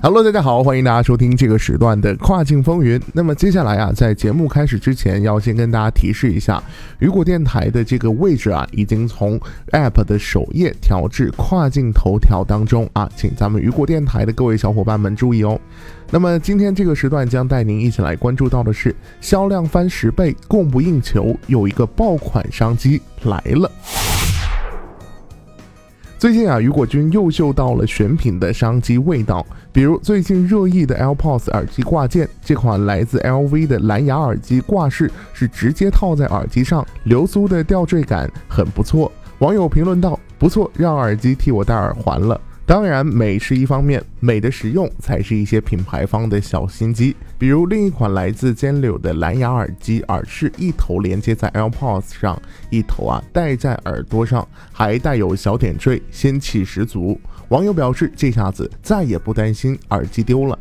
Hello，大家好，欢迎大家收听这个时段的跨境风云。那么接下来啊，在节目开始之前，要先跟大家提示一下，雨果电台的这个位置啊，已经从 App 的首页调至跨境头条当中啊，请咱们雨果电台的各位小伙伴们注意哦。那么今天这个时段将带您一起来关注到的是，销量翻十倍，供不应求，有一个爆款商机来了。最近啊，雨果君又嗅到了选品的商机味道，比如最近热议的 AirPods 耳机挂件，这款来自 LV 的蓝牙耳机挂饰是直接套在耳机上，流苏的吊坠感很不错。网友评论道：“不错，让耳机替我戴耳环了。”当然，美是一方面，美的实用才是一些品牌方的小心机。比如另一款来自尖柳的蓝牙耳机耳饰，一头连接在 AirPods 上，一头啊戴在耳朵上，还带有小点缀，仙气十足。网友表示，这下子再也不担心耳机丢了。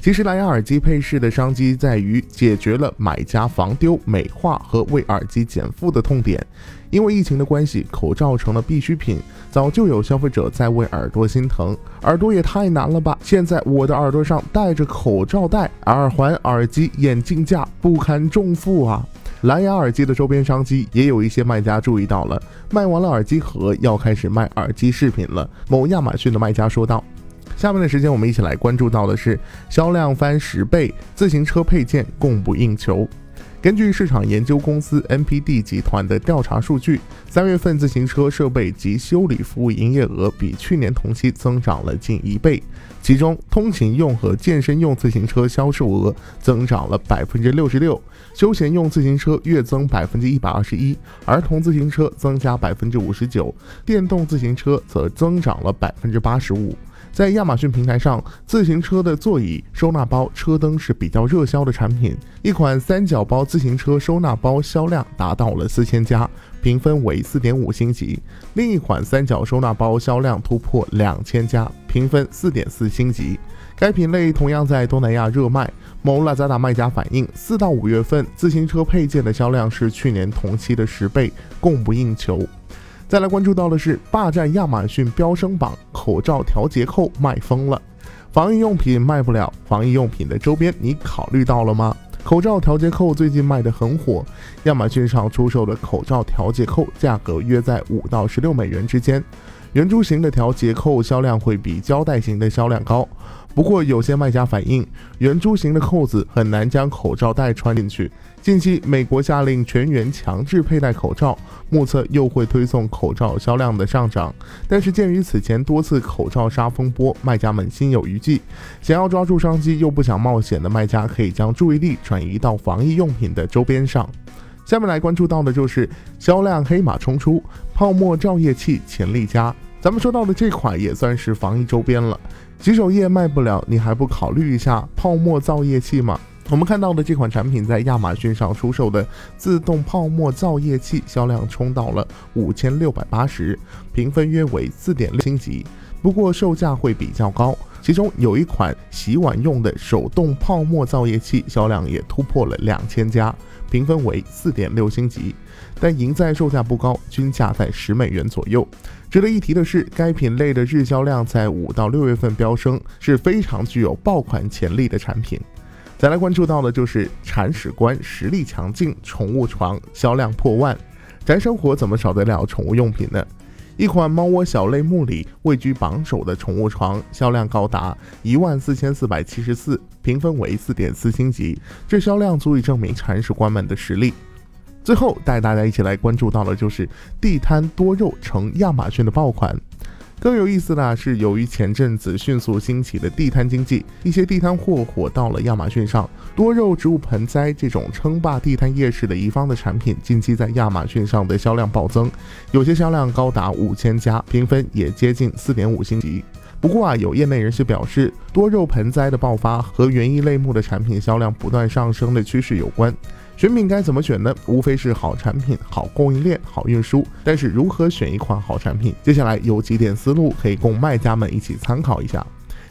其实蓝牙耳机配饰的商机在于解决了买家防丢、美化和为耳机减负的痛点。因为疫情的关系，口罩成了必需品，早就有消费者在为耳朵心疼。耳朵也太难了吧！现在我的耳朵上戴着口罩戴，耳环、耳机、眼镜架不堪重负啊！蓝牙耳机的周边商机也有一些卖家注意到了，卖完了耳机盒，要开始卖耳机饰品了。某亚马逊的卖家说道。下面的时间，我们一起来关注到的是销量翻十倍，自行车配件供不应求。根据市场研究公司 NPD 集团的调查数据，三月份自行车设备及修理服务营业额比去年同期增长了近一倍，其中通勤用和健身用自行车销售额增长了百分之六十六，休闲用自行车月增百分之一百二十一，儿童自行车增加百分之五十九，电动自行车则增长了百分之八十五。在亚马逊平台上，自行车的座椅、收纳包、车灯是比较热销的产品。一款三角包自行车收纳包销量达到了四千加，评分为四点五星级；另一款三角收纳包销量突破两千加，评分四点四星级。该品类同样在东南亚热卖。某拉扎达卖家反映，四到五月份自行车配件的销量是去年同期的十倍，供不应求。再来关注到的是霸占亚马逊飙升榜，口罩调节扣卖疯了，防疫用品卖不了，防疫用品的周边你考虑到了吗？口罩调节扣最近卖得很火，亚马逊上出售的口罩调节扣价格约在五到十六美元之间，圆珠形的调节扣销量会比胶带型的销量高。不过，有些卖家反映，圆珠形的扣子很难将口罩带穿进去。近期，美国下令全员强制佩戴口罩，目测又会推送口罩销量的上涨。但是，鉴于此前多次口罩杀风波，卖家们心有余悸，想要抓住商机又不想冒险的卖家，可以将注意力转移到防疫用品的周边上。下面来关注到的就是销量黑马冲出，泡沫照夜器潜力佳。咱们说到的这款也算是防疫周边了。洗手液卖不了，你还不考虑一下泡沫造液器吗？我们看到的这款产品在亚马逊上出售的自动泡沫造液器销量冲到了五千六百八十，评分约为四点六星级，不过售价会比较高。其中有一款洗碗用的手动泡沫造液器销量也突破了两千加，评分为四点六星级，但赢在售价不高，均价在十美元左右。值得一提的是，该品类的日销量在五到六月份飙升，是非常具有爆款潜力的产品。再来关注到的就是铲屎官实力强劲，宠物床销量破万。宅生活怎么少得了宠物用品呢？一款猫窝小类目里位居榜首的宠物床，销量高达一万四千四百七十四，评分为四点四星级，这销量足以证明铲屎官们的实力。最后带大家一起来关注到的就是地摊多肉成亚马逊的爆款。更有意思的是，由于前阵子迅速兴起的地摊经济，一些地摊货火到了亚马逊上。多肉植物盆栽这种称霸地摊夜市的一方的产品，近期在亚马逊上的销量暴增，有些销量高达五千加，评分也接近四点五星级。不过啊，有业内人士表示，多肉盆栽的爆发和园艺类目的产品销量不断上升的趋势有关。选品该怎么选呢？无非是好产品、好供应链、好运输。但是如何选一款好产品？接下来有几点思路可以供卖家们一起参考一下。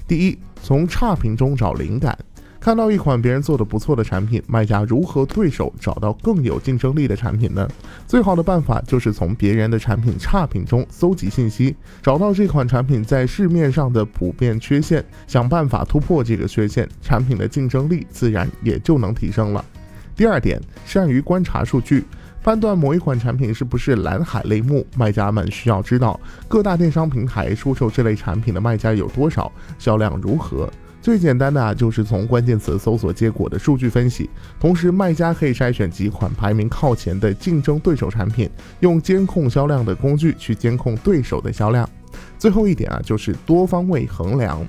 第一，从差评中找灵感。看到一款别人做的不错的产品，卖家如何对手找到更有竞争力的产品呢？最好的办法就是从别人的产品差评中搜集信息，找到这款产品在市面上的普遍缺陷，想办法突破这个缺陷，产品的竞争力自然也就能提升了。第二点，善于观察数据。判断某一款产品是不是蓝海类目，卖家们需要知道各大电商平台出售这类产品的卖家有多少，销量如何。最简单的啊，就是从关键词搜索结果的数据分析。同时，卖家可以筛选几款排名靠前的竞争对手产品，用监控销量的工具去监控对手的销量。最后一点啊，就是多方位衡量。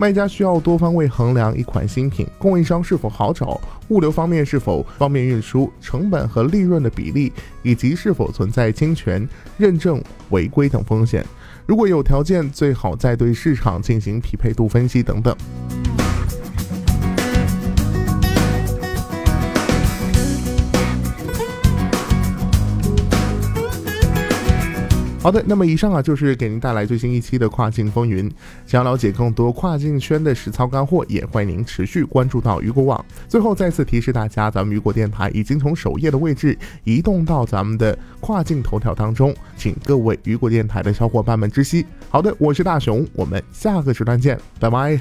卖家需要多方位衡量一款新品，供应商是否好找，物流方面是否方便运输，成本和利润的比例，以及是否存在侵权、认证违规等风险。如果有条件，最好再对市场进行匹配度分析等等。好的，那么以上啊就是给您带来最新一期的跨境风云。想要了解更多跨境圈的实操干货，也欢迎您持续关注到雨果网。最后再次提示大家，咱们雨果电台已经从首页的位置移动到咱们的跨境头条当中，请各位雨果电台的小伙伴们知悉。好的，我是大熊，我们下个时段见，拜拜。